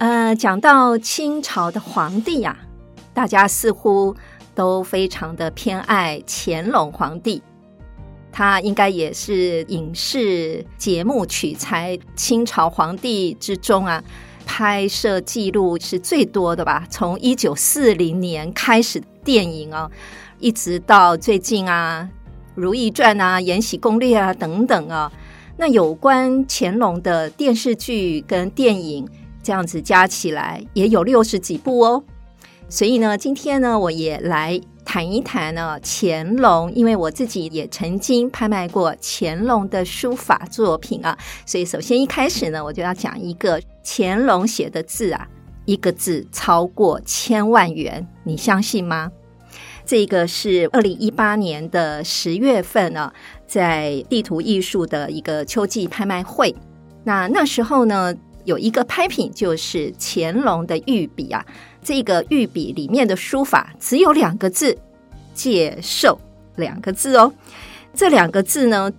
呃，讲到清朝的皇帝呀、啊，大家似乎都非常的偏爱乾隆皇帝，他应该也是影视节目取材清朝皇帝之中啊，拍摄记录是最多的吧？从一九四零年开始电影啊，一直到最近啊，《如懿传》啊，《延禧攻略》啊等等啊，那有关乾隆的电视剧跟电影。这样子加起来也有六十几部哦，所以呢，今天呢，我也来谈一谈呢乾隆，因为我自己也曾经拍卖过乾隆的书法作品啊，所以首先一开始呢，我就要讲一个乾隆写的字啊，一个字超过千万元，你相信吗？这个是二零一八年的十月份呢，在地图艺术的一个秋季拍卖会，那那时候呢。有一个拍品，就是乾隆的御笔啊，这个御笔里面的书法只有两个字“借寿”两个字哦。这两个字呢，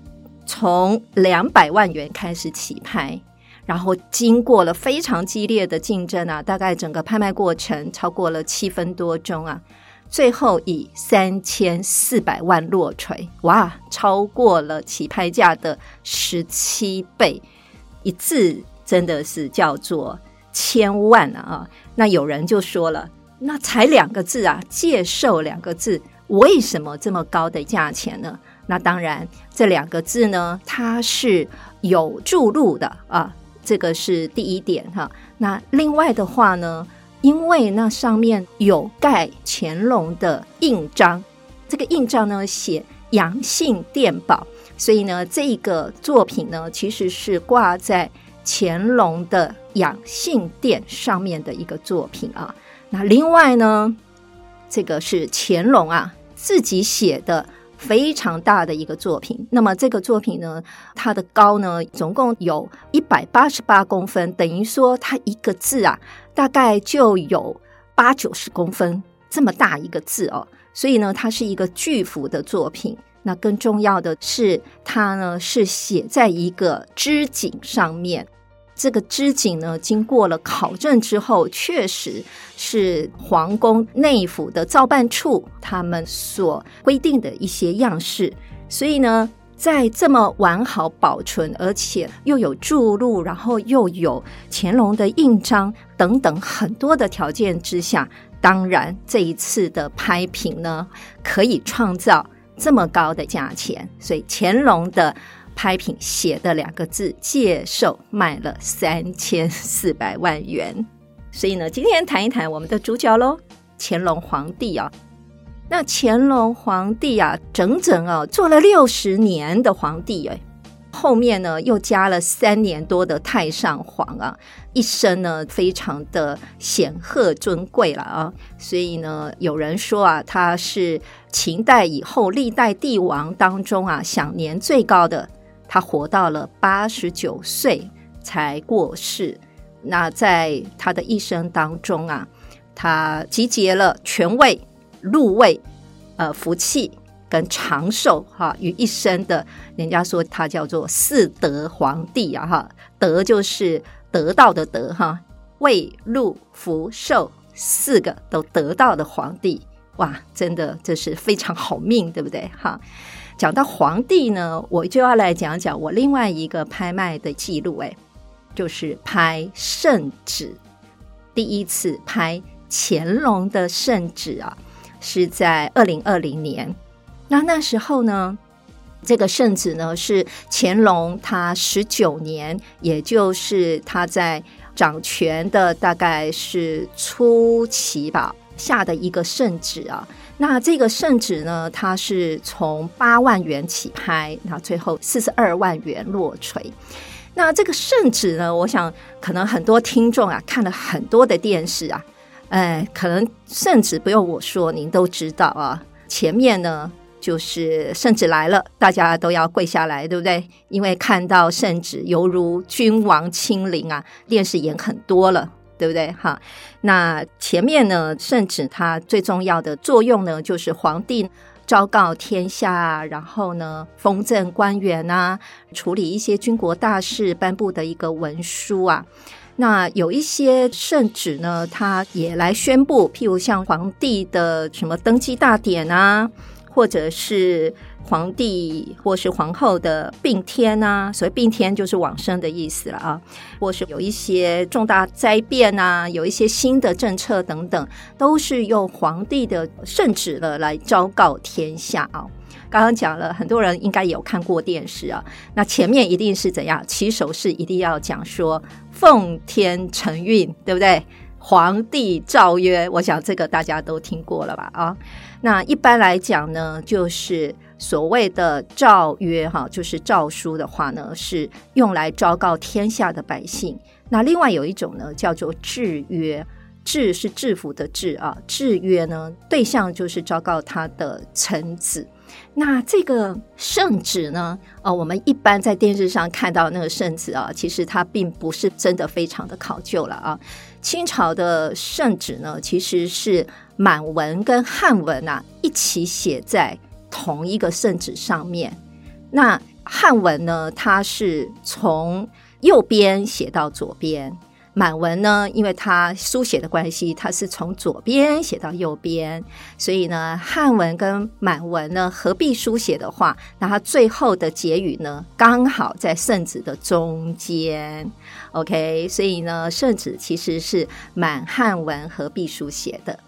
从两百万元开始起拍，然后经过了非常激烈的竞争啊，大概整个拍卖过程超过了七分多钟啊，最后以三千四百万落锤，哇，超过了起拍价的十七倍，一字。真的是叫做千万了啊！那有人就说了，那才两个字啊，“借寿”两个字，为什么这么高的价钱呢？那当然，这两个字呢，它是有注入的啊，这个是第一点哈。那另外的话呢，因为那上面有盖乾隆的印章，这个印章呢写“养性殿宝”，所以呢，这个作品呢其实是挂在。乾隆的养性殿上面的一个作品啊，那另外呢，这个是乾隆啊自己写的非常大的一个作品。那么这个作品呢，它的高呢总共有一百八十八公分，等于说它一个字啊，大概就有八九十公分这么大一个字哦。所以呢，它是一个巨幅的作品。那更重要的是，它呢是写在一个织锦上面。这个织锦呢，经过了考证之后，确实是皇宫内府的造办处他们所规定的一些样式。所以呢，在这么完好保存，而且又有注入，然后又有乾隆的印章等等很多的条件之下，当然这一次的拍品呢，可以创造。这么高的价钱，所以乾隆的拍品写的两个字“借寿”卖了三千四百万元。所以呢，今天谈一谈我们的主角喽，乾隆皇帝啊。那乾隆皇帝啊，整整啊做了六十年的皇帝哎。后面呢，又加了三年多的太上皇啊，一生呢非常的显赫尊贵了啊，所以呢，有人说啊，他是秦代以后历代帝王当中啊享年最高的，他活到了八十九岁才过世。那在他的一生当中啊，他集结了权位、禄位、呃福气。跟长寿哈于一身的，人家说他叫做四德皇帝啊哈，德就是得到的德哈，位禄福寿四个都得到的皇帝哇，真的这是非常好命，对不对哈？讲到皇帝呢，我就要来讲讲我另外一个拍卖的记录，哎，就是拍圣旨，第一次拍乾隆的圣旨啊，是在二零二零年。那那时候呢，这个圣旨呢是乾隆他十九年，也就是他在掌权的大概是初期吧下的一个圣旨啊。那这个圣旨呢，它是从八万元起拍，那最后四十二万元落锤。那这个圣旨呢，我想可能很多听众啊看了很多的电视啊。哎，可能圣旨不用我说，您都知道啊。前面呢，就是圣旨来了，大家都要跪下来，对不对？因为看到圣旨犹如君王亲临啊，电视演很多了，对不对？哈，那前面呢，圣旨它最重要的作用呢，就是皇帝昭告天下，然后呢，封赠官员啊，处理一些军国大事，颁布的一个文书啊。那有一些圣旨呢，它也来宣布，譬如像皇帝的什么登基大典啊，或者是皇帝或是皇后的病天啊，所谓病天就是往生的意思了啊，或是有一些重大灾变啊，有一些新的政策等等，都是用皇帝的圣旨了来昭告天下啊。刚刚讲了，很多人应该有看过电视啊。那前面一定是怎样？起手式一定要讲说“奉天承运”，对不对？皇帝诏曰，我想这个大家都听过了吧？啊，那一般来讲呢，就是所谓的诏曰，哈，就是诏书的话呢，是用来昭告天下的百姓。那另外有一种呢，叫做制约，制是制服的制啊，制约呢，对象就是昭告他的臣子。那这个圣旨呢？呃，我们一般在电视上看到那个圣旨啊，其实它并不是真的非常的考究了啊。清朝的圣旨呢，其实是满文跟汉文啊一起写在同一个圣旨上面。那汉文呢，它是从右边写到左边。满文呢，因为它书写的关系，它是从左边写到右边，所以呢，汉文跟满文呢合并书写的话，那它最后的结语呢，刚好在圣旨的中间。OK，所以呢，圣旨其实是满汉文合并书写的。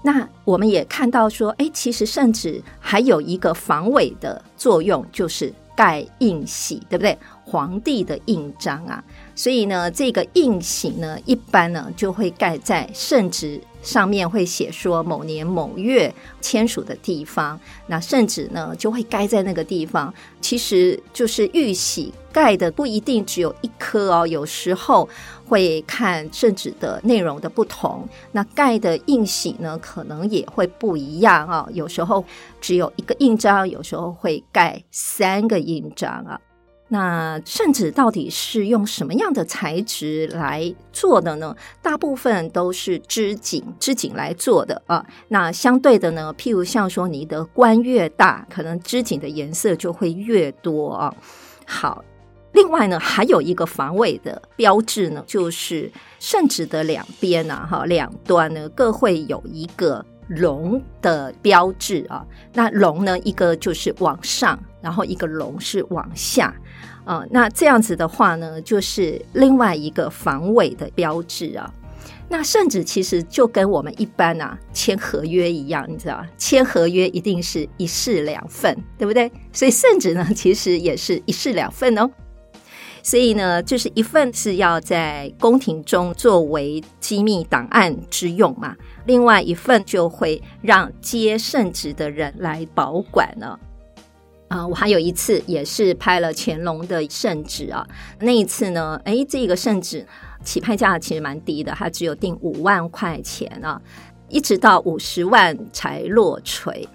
那我们也看到说，哎，其实圣旨还有一个防伪的作用，就是盖印玺，对不对？皇帝的印章啊。所以呢，这个印玺呢，一般呢就会盖在圣旨上面，会写说某年某月签署的地方。那圣旨呢就会盖在那个地方。其实就是玉玺盖的不一定只有一颗哦，有时候会看圣旨的内容的不同，那盖的印玺呢可能也会不一样啊。有时候只有一个印章，有时候会盖三个印章啊。那圣旨到底是用什么样的材质来做的呢？大部分都是织锦，织锦来做的啊。那相对的呢，譬如像说你的官越大，可能织锦的颜色就会越多啊。好，另外呢，还有一个防伪的标志呢，就是圣旨的两边啊，哈，两端呢各会有一个龙的标志啊。那龙呢，一个就是往上，然后一个龙是往下。啊、那这样子的话呢，就是另外一个防伪的标志啊。那圣旨其实就跟我们一般啊签合约一样，你知道，签合约一定是一式两份，对不对？所以圣旨呢，其实也是一式两份哦。所以呢，就是一份是要在宫廷中作为机密档案之用嘛，另外一份就会让接圣旨的人来保管呢。啊、我还有一次也是拍了乾隆的圣旨啊。那一次呢，哎，这个圣旨起拍价其实蛮低的，它只有定五万块钱啊，一直到五十万才落槌。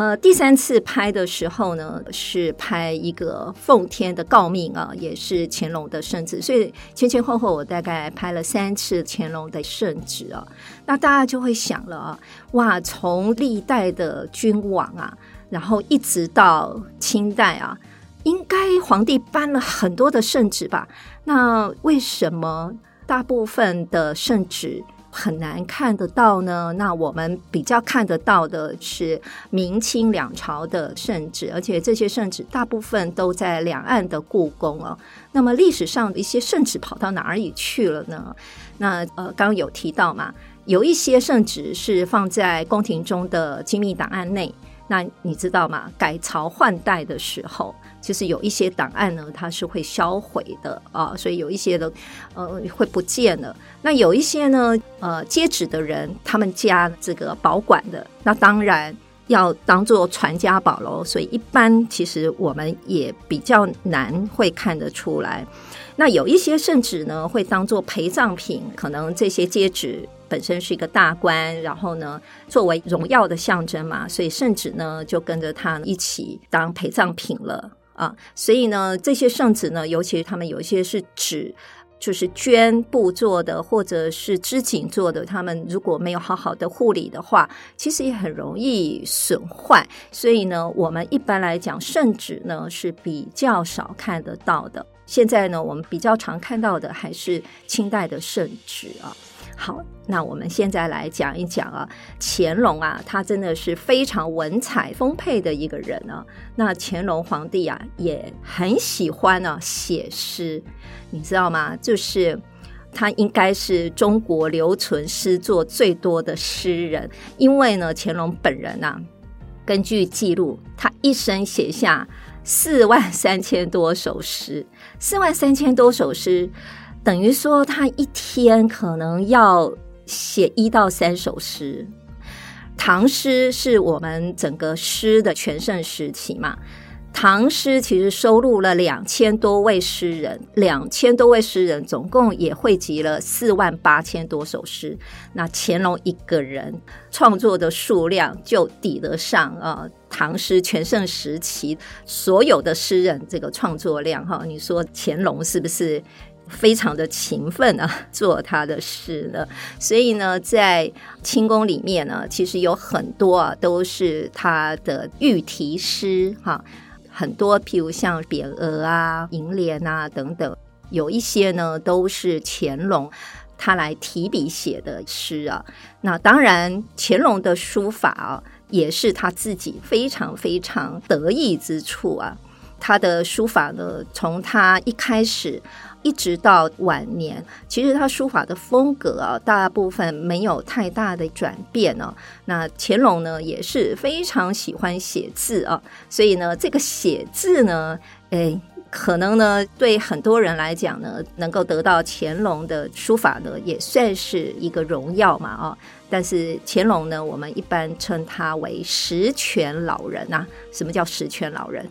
呃，第三次拍的时候呢，是拍一个奉天的诰命啊，也是乾隆的圣旨，所以前前后后我大概拍了三次乾隆的圣旨啊。那大家就会想了啊，哇，从历代的君王啊。然后一直到清代啊，应该皇帝颁了很多的圣旨吧？那为什么大部分的圣旨很难看得到呢？那我们比较看得到的是明清两朝的圣旨，而且这些圣旨大部分都在两岸的故宫哦。那么历史上的一些圣旨跑到哪里去了呢？那呃，刚刚有提到嘛，有一些圣旨是放在宫廷中的机密档案内。那你知道吗？改朝换代的时候，其实有一些档案呢，它是会销毁的啊，所以有一些的呃会不见了。那有一些呢，呃，接旨的人他们家这个保管的，那当然要当做传家宝喽。所以一般其实我们也比较难会看得出来。那有一些圣旨呢，会当做陪葬品，可能这些接旨本身是一个大官，然后呢，作为荣耀的象征嘛，所以圣旨呢就跟着他一起当陪葬品了啊。所以呢，这些圣旨呢，尤其是他们有一些是纸。就是绢布做的，或者是织锦做的，他们如果没有好好的护理的话，其实也很容易损坏。所以呢，我们一般来讲，圣旨呢是比较少看得到的。现在呢，我们比较常看到的还是清代的圣旨啊。好，那我们现在来讲一讲啊，乾隆啊，他真的是非常文采丰沛的一个人啊。那乾隆皇帝啊，也很喜欢呢、啊、写诗，你知道吗？就是他应该是中国留存诗作最多的诗人，因为呢，乾隆本人啊，根据记录，他一生写下四万三千多首诗，四万三千多首诗。等于说，他一天可能要写一到三首诗。唐诗是我们整个诗的全盛时期嘛。唐诗其实收录了两千多位诗人，两千多位诗人总共也汇集了四万八千多首诗。那乾隆一个人创作的数量就抵得上啊，唐诗全盛时期所有的诗人这个创作量哈。你说乾隆是不是？非常的勤奋啊，做他的诗呢，所以呢，在清宫里面呢，其实有很多啊，都是他的御题诗哈，很多譬如像匾额啊、楹联啊等等，有一些呢都是乾隆他来提笔写的诗啊。那当然，乾隆的书法啊，也是他自己非常非常得意之处啊。他的书法呢，从他一开始。一直到晚年，其实他书法的风格啊，大部分没有太大的转变呢、那乾隆呢，也是非常喜欢写字啊，所以呢，这个写字呢，哎，可能呢，对很多人来讲呢，能够得到乾隆的书法呢，也算是一个荣耀嘛啊。但是乾隆呢，我们一般称他为十全老人啊。什么叫十全老人？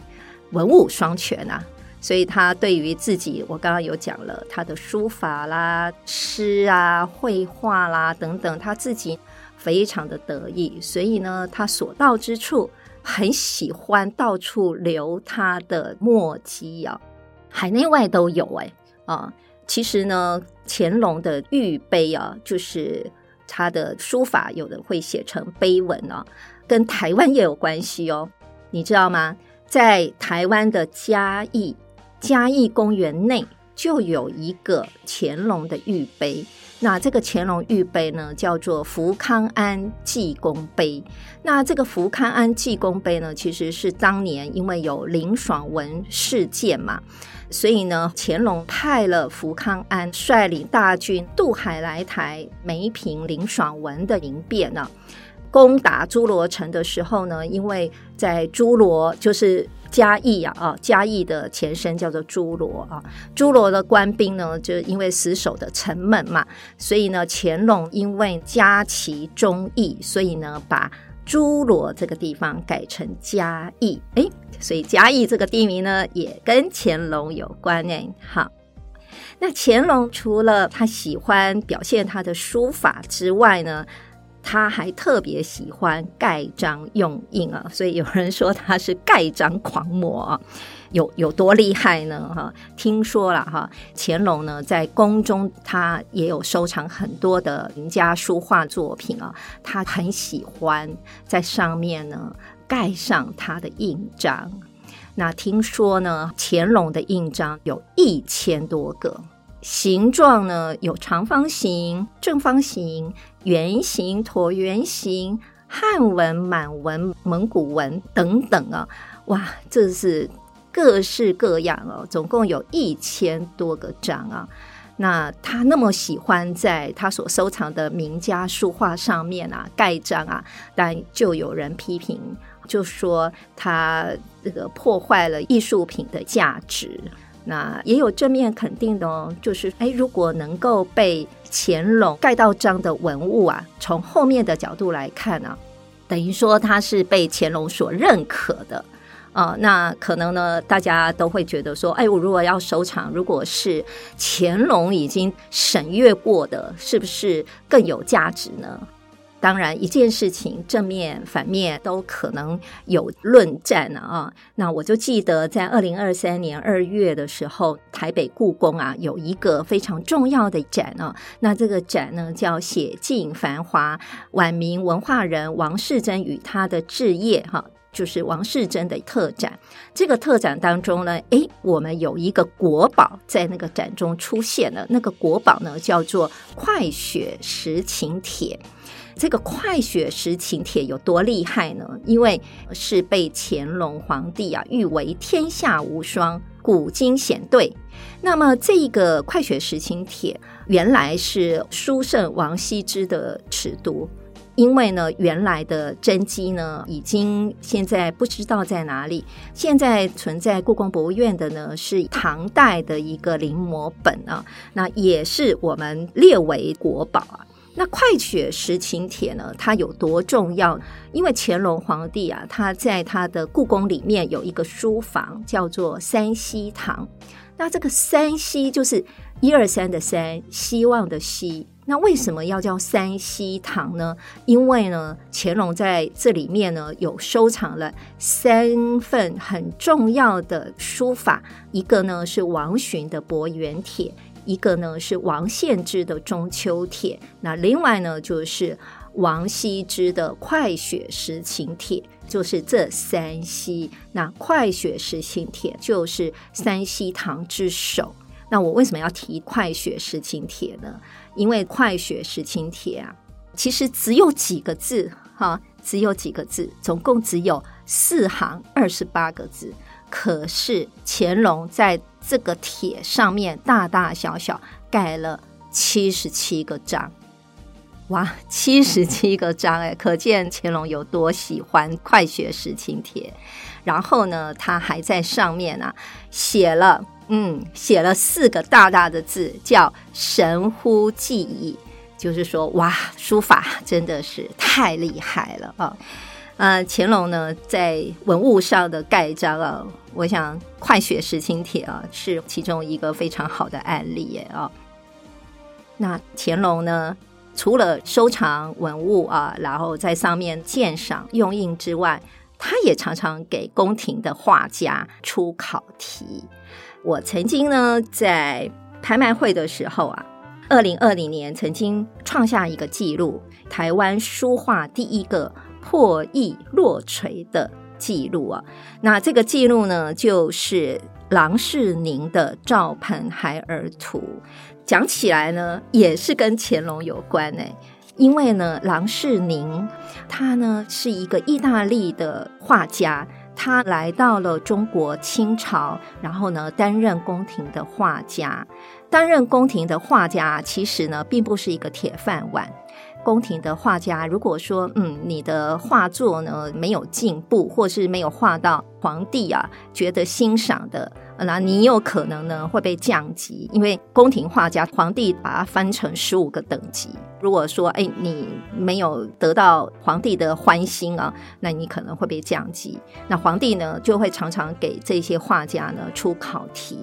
文武双全啊。所以他对于自己，我刚刚有讲了他的书法啦、诗啊、绘画啦等等，他自己非常的得意。所以呢，他所到之处，很喜欢到处留他的墨迹啊，海内外都有哎啊。其实呢，乾隆的御碑啊，就是他的书法，有的会写成碑文啊，跟台湾也有关系哦。你知道吗？在台湾的嘉义。嘉义公园内就有一个乾隆的御碑，那这个乾隆御碑呢，叫做福康安济公碑。那这个福康安济公碑呢，其实是当年因为有林爽文事件嘛，所以呢，乾隆派了福康安率领大军渡海来台，梅平林爽文的兵变呢，攻打侏罗城的时候呢，因为在侏罗就是。嘉义啊，啊，嘉义的前身叫做侏罗啊。侏罗的官兵呢，就因为死守的城门嘛，所以呢，乾隆因为嘉其忠义，所以呢，把侏罗这个地方改成嘉义。哎，所以嘉义这个地名呢，也跟乾隆有关诶。好，那乾隆除了他喜欢表现他的书法之外呢，他还特别喜欢盖章用印啊，所以有人说他是盖章狂魔啊，有有多厉害呢？哈，听说了哈，乾隆呢在宫中他也有收藏很多的名家书画作品啊，他很喜欢在上面呢盖上他的印章。那听说呢，乾隆的印章有一千多个。形状呢，有长方形、正方形、圆形、椭圆形、汉文、满文、蒙古文等等啊！哇，这是各式各样哦，总共有一千多个章啊。那他那么喜欢在他所收藏的名家书画上面啊盖章啊，但就有人批评，就说他这个破坏了艺术品的价值。那也有正面肯定的哦，就是哎，如果能够被乾隆盖到章的文物啊，从后面的角度来看呢，啊，等于说它是被乾隆所认可的啊、呃，那可能呢，大家都会觉得说，哎，我如果要收藏，如果是乾隆已经审阅过的，是不是更有价值呢？当然，一件事情正面、反面都可能有论战啊。那我就记得在二零二三年二月的时候，台北故宫啊有一个非常重要的展啊。那这个展呢叫《写尽繁华》，晚明文化人王士祯与他的志业哈。就是王士祯的特展，这个特展当中呢，诶，我们有一个国宝在那个展中出现了。那个国宝呢，叫做《快雪时晴帖》。这个《快雪时晴帖》有多厉害呢？因为是被乾隆皇帝啊誉为天下无双、古今鲜对。那么这个《快雪时晴帖》原来是书圣王羲之的尺牍。因为呢，原来的真迹呢，已经现在不知道在哪里。现在存在故宫博物院的呢，是唐代的一个临摹本啊，那也是我们列为国宝啊。那《快雪时晴帖》呢，它有多重要？因为乾隆皇帝啊，他在他的故宫里面有一个书房，叫做三希堂。那这个三希就是一二三的三，希望的希。那为什么要叫三希堂呢？因为呢，乾隆在这里面呢有收藏了三份很重要的书法，一个呢是王洵的《伯远帖》，一个呢是王献之的《中秋帖》，那另外呢就是王羲之的《快雪时晴帖》，就是这三希。那《快雪时晴帖》就是三希堂之首。那我为什么要提《快雪时晴帖》呢？因为《快雪时晴帖》啊，其实只有几个字，哈，只有几个字，总共只有四行二十八个字。可是乾隆在这个帖上面大大小小盖了七十七个章，哇，七十七个章哎，可见乾隆有多喜欢《快雪时晴帖》。然后呢，他还在上面啊写了。嗯，写了四个大大的字，叫“神乎技矣”，就是说，哇，书法真的是太厉害了啊！呃，乾隆呢，在文物上的盖章啊，我想《快雪时晴帖》啊，是其中一个非常好的案例耶啊。那乾隆呢，除了收藏文物啊，然后在上面鉴赏用印之外，他也常常给宫廷的画家出考题。我曾经呢，在拍卖会的时候啊，二零二零年曾经创下一个纪录，台湾书画第一个破亿落锤的记录啊。那这个记录呢，就是郎世宁的《赵鹏孩儿图》。讲起来呢，也是跟乾隆有关哎，因为呢，郎世宁他呢是一个意大利的画家。他来到了中国清朝，然后呢，担任宫廷的画家。担任宫廷的画家，其实呢，并不是一个铁饭碗。宫廷的画家，如果说，嗯，你的画作呢没有进步，或是没有画到皇帝啊觉得欣赏的。那你有可能呢会被降级，因为宫廷画家皇帝把它分成十五个等级。如果说哎你没有得到皇帝的欢心啊，那你可能会被降级。那皇帝呢就会常常给这些画家呢出考题。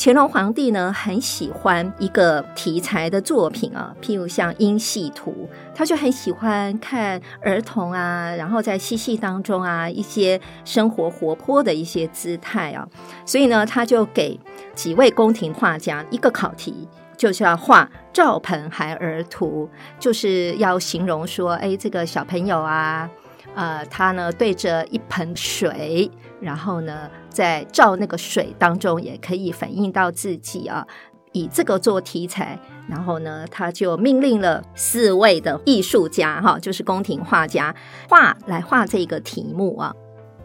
乾隆皇帝呢很喜欢一个题材的作品啊，譬如像音戏图，他就很喜欢看儿童啊，然后在嬉戏当中啊一些生活活泼的一些姿态啊，所以呢他就给几位宫廷画家一个考题，就是要画赵鹏孩儿图，就是要形容说，哎，这个小朋友啊。呃，他呢对着一盆水，然后呢在照那个水当中，也可以反映到自己啊，以这个做题材，然后呢他就命令了四位的艺术家哈，就是宫廷画家画来画这个题目啊。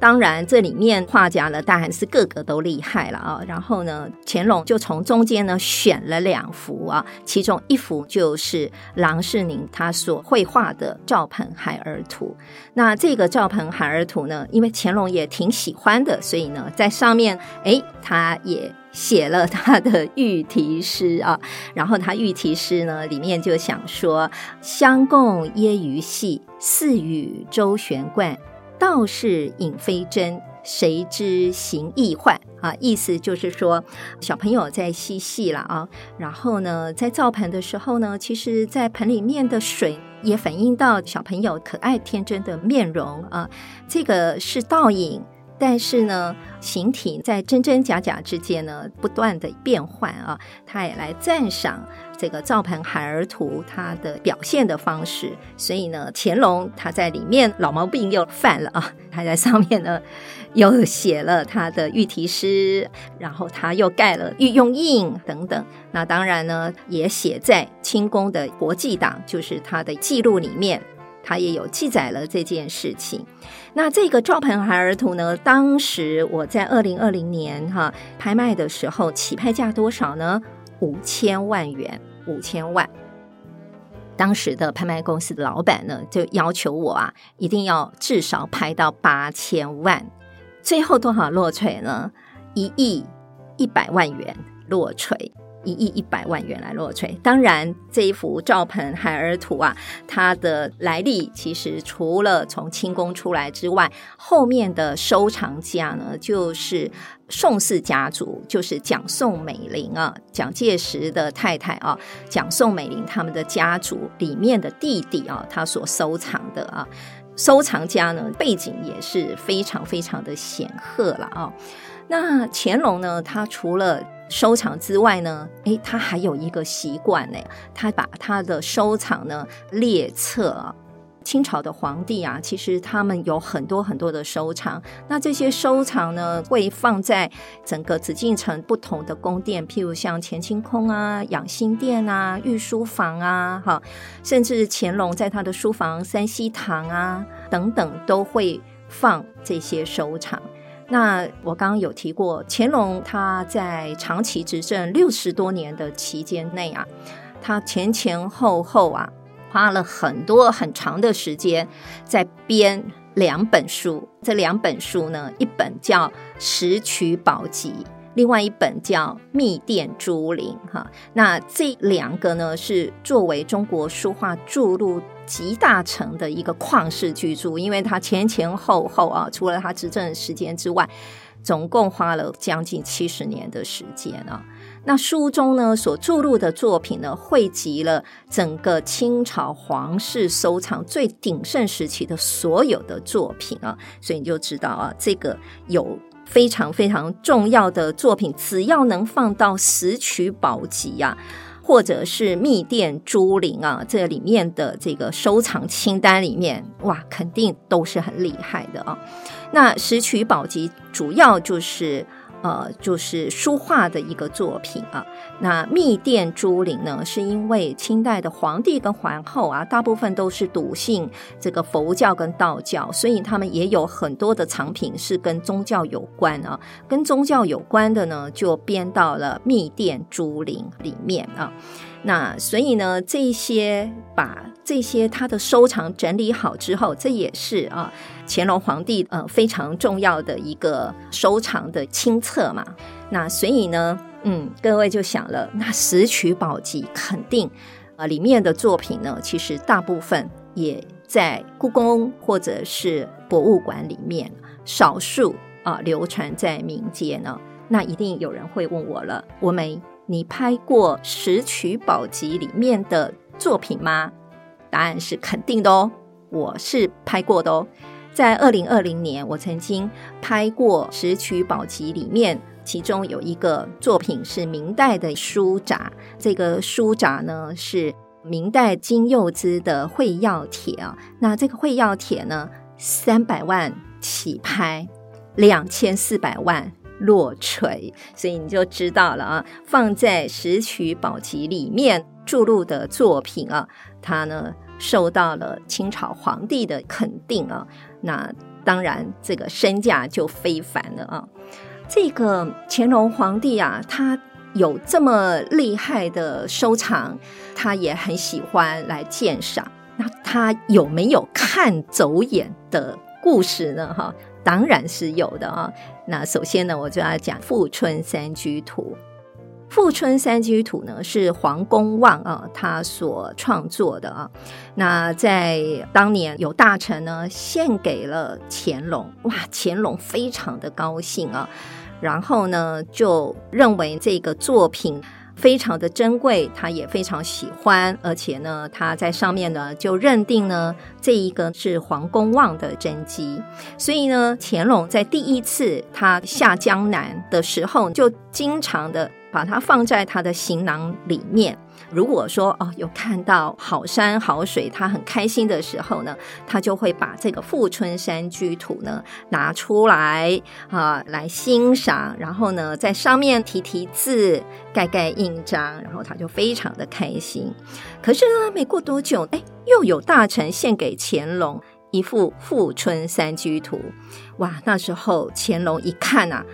当然，这里面画家呢，当然是个个都厉害了啊。然后呢，乾隆就从中间呢选了两幅啊，其中一幅就是郎世宁他所绘画的《赵鹏孩儿图》。那这个《赵鹏孩儿图》呢，因为乾隆也挺喜欢的，所以呢，在上面哎，他也写了他的御题诗啊。然后他御题诗呢，里面就想说：“相共揶揄戏，似与周旋贯。”道是影非真，谁知行亦幻啊？意思就是说，小朋友在嬉戏了啊，然后呢，在造盆的时候呢，其实，在盆里面的水也反映到小朋友可爱天真的面容啊，这个是倒影。但是呢，形体在真真假假之间呢，不断的变换啊，他也来赞赏这个灶盆孩儿图它的表现的方式。所以呢，乾隆他在里面老毛病又犯了啊，他在上面呢又写了他的御题诗，然后他又盖了御用印等等。那当然呢，也写在清宫的国记档，就是他的记录里面。他也有记载了这件事情。那这个赵盆孩儿图呢，当时我在二零二零年哈拍卖的时候，起拍价多少呢？五千万元，五千万。当时的拍卖公司的老板呢，就要求我啊，一定要至少拍到八千万。最后多少落槌呢？一亿一百万元落槌。一亿一百万元来落槌。当然，这一幅灶盆孩儿图啊，它的来历其实除了从清宫出来之外，后面的收藏家呢，就是宋氏家族，就是蒋宋美龄啊，蒋介石的太太啊，蒋宋美龄他们的家族里面的弟弟啊，他所收藏的啊，收藏家呢，背景也是非常非常的显赫了啊。那乾隆呢，他除了收藏之外呢，诶，他还有一个习惯呢，他把他的收藏呢列册。清朝的皇帝啊，其实他们有很多很多的收藏。那这些收藏呢，会放在整个紫禁城不同的宫殿，譬如像乾清宫啊、养心殿啊、御书房啊，哈，甚至乾隆在他的书房三希堂啊等等，都会放这些收藏。那我刚刚有提过，乾隆他在长期执政六十多年的期间内啊，他前前后后啊，花了很多很长的时间在编两本书。这两本书呢，一本叫《石渠宝集》，另外一本叫《密殿珠林》。哈，那这两个呢，是作为中国书画着录。集大成的一个旷世巨著，因为他前前后后啊，除了他执政时间之外，总共花了将近七十年的时间啊。那书中呢，所着录的作品呢，汇集了整个清朝皇室收藏最鼎盛时期的所有的作品啊，所以你就知道啊，这个有非常非常重要的作品，只要能放到《石渠宝籍》呀。或者是密电珠林啊，这里面的这个收藏清单里面，哇，肯定都是很厉害的啊。那《石渠宝籍》主要就是。呃，就是书画的一个作品啊。那密殿珠林呢，是因为清代的皇帝跟皇后啊，大部分都是笃信这个佛教跟道教，所以他们也有很多的藏品是跟宗教有关啊。跟宗教有关的呢，就编到了密殿珠林里面啊。那所以呢，这些把这些他的收藏整理好之后，这也是啊乾隆皇帝呃非常重要的一个收藏的清册嘛。那所以呢，嗯，各位就想了，那《石渠宝集》肯定啊里面的作品呢，其实大部分也在故宫或者是博物馆里面，少数啊流传在民间呢。那一定有人会问我了，我没。你拍过《石渠宝集》里面的作品吗？答案是肯定的哦，我是拍过的哦。在二零二零年，我曾经拍过《石渠宝笈》里面，其中有一个作品是明代的书札，这个书札呢是明代金柚子的会要帖啊。那这个会要帖呢，三百万起拍，两千四百万。落槌，所以你就知道了啊。放在《石渠宝笈》里面着录的作品啊，它呢受到了清朝皇帝的肯定啊。那当然，这个身价就非凡了啊。这个乾隆皇帝啊，他有这么厉害的收藏，他也很喜欢来鉴赏。那他有没有看走眼的故事呢？哈？当然是有的啊。那首先呢，我就要讲《富春山居图》。《富春山居图呢是黄公望啊他所创作的啊。那在当年有大臣呢献给了乾隆，哇，乾隆非常的高兴啊，然后呢就认为这个作品。非常的珍贵，他也非常喜欢，而且呢，他在上面呢就认定呢这一个是黄公望的真迹，所以呢，乾隆在第一次他下江南的时候，就经常的把它放在他的行囊里面。如果说哦，有看到好山好水，他很开心的时候呢，他就会把这个《富春山居图》呢拿出来啊来欣赏，然后呢在上面题题字、盖盖印章，然后他就非常的开心。可是呢，没过多久，哎，又有大臣献给乾隆一幅《富春山居图》。哇，那时候乾隆一看啊，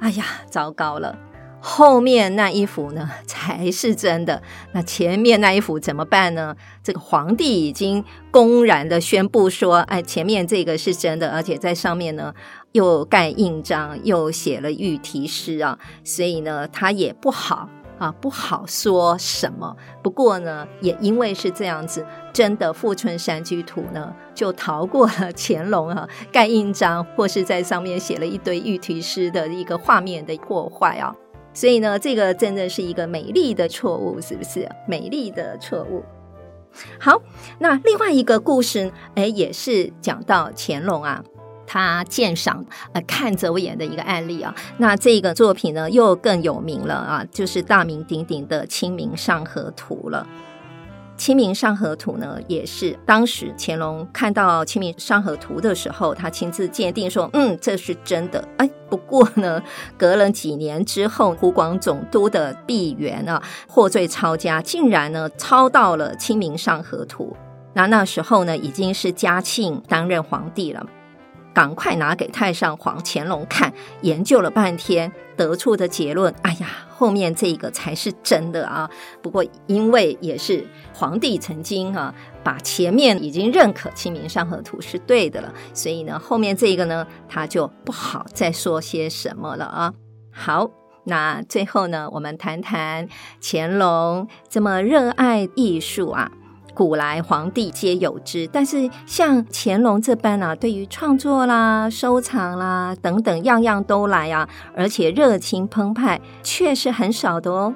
哎呀，糟糕了！后面那一幅呢 才是真的，那前面那一幅怎么办呢？这个皇帝已经公然的宣布说，哎，前面这个是真的，而且在上面呢又盖印章，又写了御题诗啊，所以呢他也不好啊，不好说什么。不过呢，也因为是这样子，真的《富春山居图》呢就逃过了乾隆啊盖印章或是在上面写了一堆御题诗的一个画面的破坏啊。所以呢，这个真的是一个美丽的错误，是不是？美丽的错误。好，那另外一个故事，哎，也是讲到乾隆啊，他鉴赏呃看着我眼的一个案例啊。那这个作品呢，又更有名了啊，就是大名鼎鼎的《清明上河图》了。《清明上河图》呢，也是当时乾隆看到《清明上河图》的时候，他亲自鉴定说：“嗯，这是真的。”哎，不过呢，隔了几年之后，湖广总督的毕沅啊，获罪抄家，竟然呢抄到了《清明上河图》。那那时候呢，已经是嘉庆担任皇帝了。赶快拿给太上皇乾隆看，研究了半天，得出的结论，哎呀，后面这个才是真的啊！不过因为也是皇帝曾经啊，把前面已经认可《清明上河图》是对的了，所以呢，后面这个呢，他就不好再说些什么了啊。好，那最后呢，我们谈谈乾隆这么热爱艺术啊。古来皇帝皆有之，但是像乾隆这般啊，对于创作啦、收藏啦等等，样样都来啊，而且热情澎湃，却是很少的哦。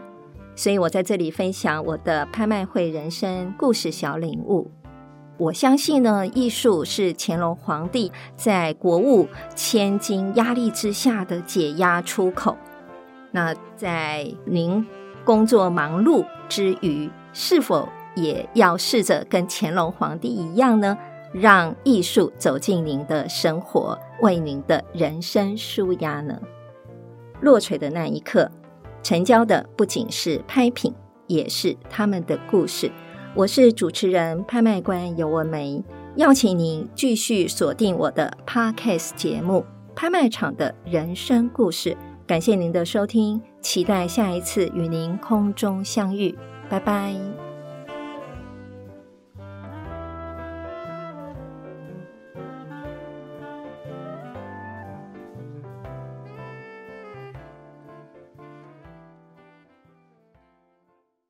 所以我在这里分享我的拍卖会人生故事小领悟。我相信呢，艺术是乾隆皇帝在国务千斤压力之下的解压出口。那在您工作忙碌之余，是否也要试着跟乾隆皇帝一样呢，让艺术走进您的生活，为您的人生舒压呢。落锤的那一刻，成交的不仅是拍品，也是他们的故事。我是主持人、拍卖官游文梅，邀请您继续锁定我的 Podcast 节目《拍卖场的人生故事》。感谢您的收听，期待下一次与您空中相遇。拜拜。